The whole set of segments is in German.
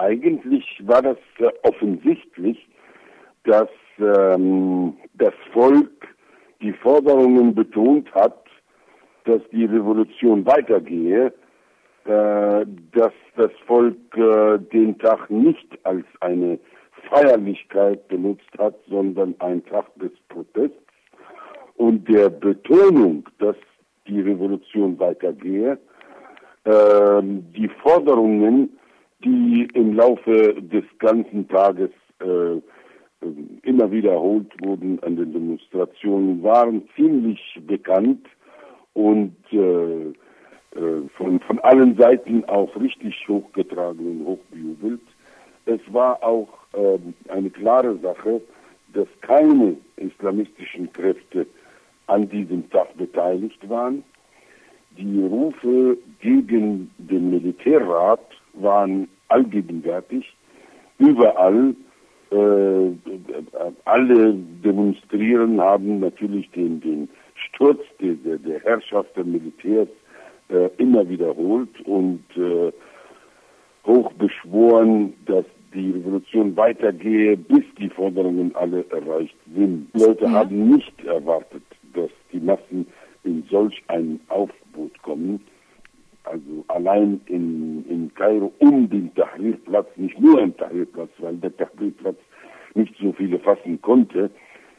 eigentlich war das äh, offensichtlich, dass ähm, das Volk die Forderungen betont hat, dass die Revolution weitergehe, äh, dass das Volk äh, den Tag nicht als eine Feierlichkeit benutzt hat, sondern ein Tag des Protests und der Betonung, dass die Revolution weitergehe, äh, die Forderungen, die im Laufe des ganzen Tages äh, immer wiederholt wurden an den Demonstrationen, waren ziemlich bekannt und äh, äh, von, von allen Seiten auch richtig hochgetragen und hochbejubelt. Es war auch äh, eine klare Sache, dass keine islamistischen Kräfte an diesem Tag beteiligt waren. Die Rufe gegen den Militärrat waren allgegenwärtig. Überall äh, alle demonstrieren, haben natürlich den, den Sturz der, der Herrschaft der Militärs äh, immer wiederholt und äh, hoch beschworen, dass die Revolution weitergehe, bis die Forderungen alle erreicht sind. Die Leute ja. haben nicht Kairo um den Tahrirplatz, nicht nur im Tahrirplatz, weil der Tahrirplatz nicht so viele fassen konnte,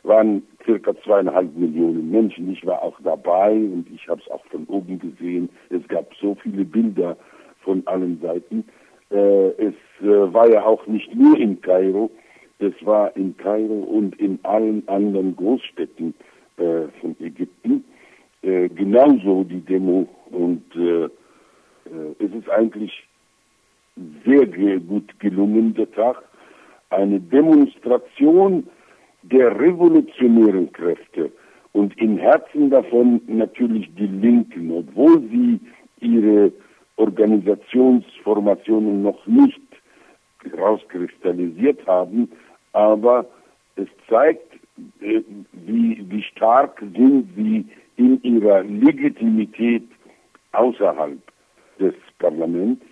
waren circa zweieinhalb Millionen Menschen. Ich war auch dabei und ich habe es auch von oben gesehen. Es gab so viele Bilder von allen Seiten. Äh, es äh, war ja auch nicht nur in Kairo, es war in Kairo und in allen anderen Großstädten äh, von Ägypten äh, genauso die Demo und äh, äh, es ist eigentlich sehr gut gelungen, der Tag. Eine Demonstration der revolutionären Kräfte und im Herzen davon natürlich die Linken, obwohl sie ihre Organisationsformationen noch nicht rauskristallisiert haben, aber es zeigt, äh, wie, wie stark sind sie in ihrer Legitimität außerhalb des Parlaments.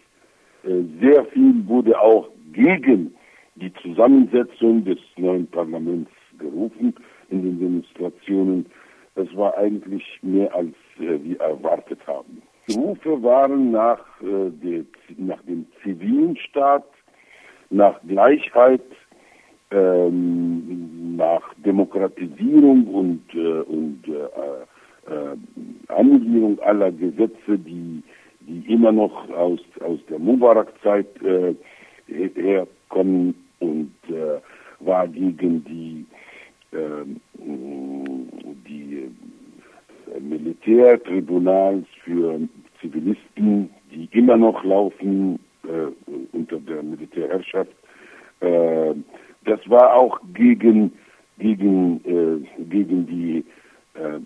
Äh, sehr viel wurde auch gegen die Zusammensetzung des neuen Parlaments gerufen in den Demonstrationen. Das war eigentlich mehr als äh, wir erwartet haben. Die Rufe waren nach, äh, der, nach dem zivilen Staat, nach Gleichheit, ähm, nach Demokratisierung und, äh, und äh, äh, Annullierung aller Gesetze, die, die immer noch aus, aus der Mubarak-Zeit äh, herkommen und äh, war gegen die, äh, die Militärtribunals für Zivilisten, die immer noch laufen äh, unter der Militärherrschaft. Äh, das war auch gegen, gegen, äh, gegen die äh,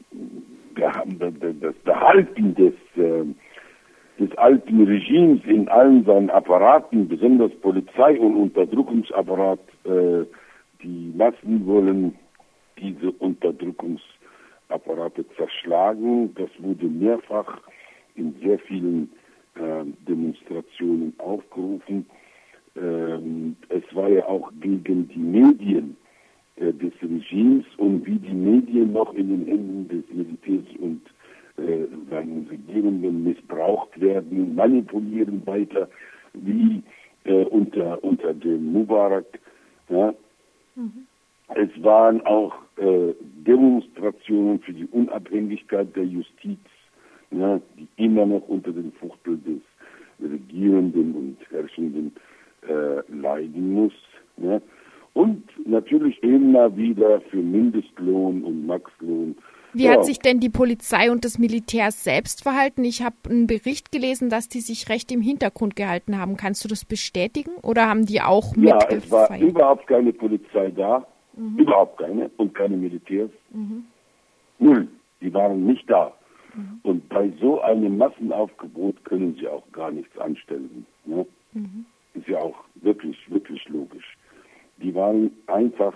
das Behalten des äh, des alten Regimes in allen seinen Apparaten, besonders Polizei und Unterdrückungsapparat, äh, die Massen wollen diese Unterdrückungsapparate zerschlagen. Das wurde mehrfach in sehr vielen äh, Demonstrationen aufgerufen. Ähm, es war ja auch gegen die Medien äh, des Regimes und wie die Medien noch in den Händen des Militärs und äh, seinen Regierungen missbraucht werden, manipulieren weiter, wie äh, unter, unter dem Mubarak. Ja. Mhm. Es waren auch äh, Demonstrationen für die Unabhängigkeit der Justiz, ja, die immer noch unter den Fuchtel des Regierenden und Herrschenden äh, leiden muss. Ja. Und natürlich immer wieder für Mindestlohn und Maxlohn wie ja. hat sich denn die Polizei und das Militär selbst verhalten? Ich habe einen Bericht gelesen, dass die sich recht im Hintergrund gehalten haben. Kannst du das bestätigen oder haben die auch Ja, es war überhaupt keine Polizei da, mhm. überhaupt keine und keine Militärs. Mhm. Null, die waren nicht da. Mhm. Und bei so einem Massenaufgebot können sie auch gar nichts anstellen. Ne? Mhm. Ist ja auch wirklich, wirklich logisch. Die waren einfach.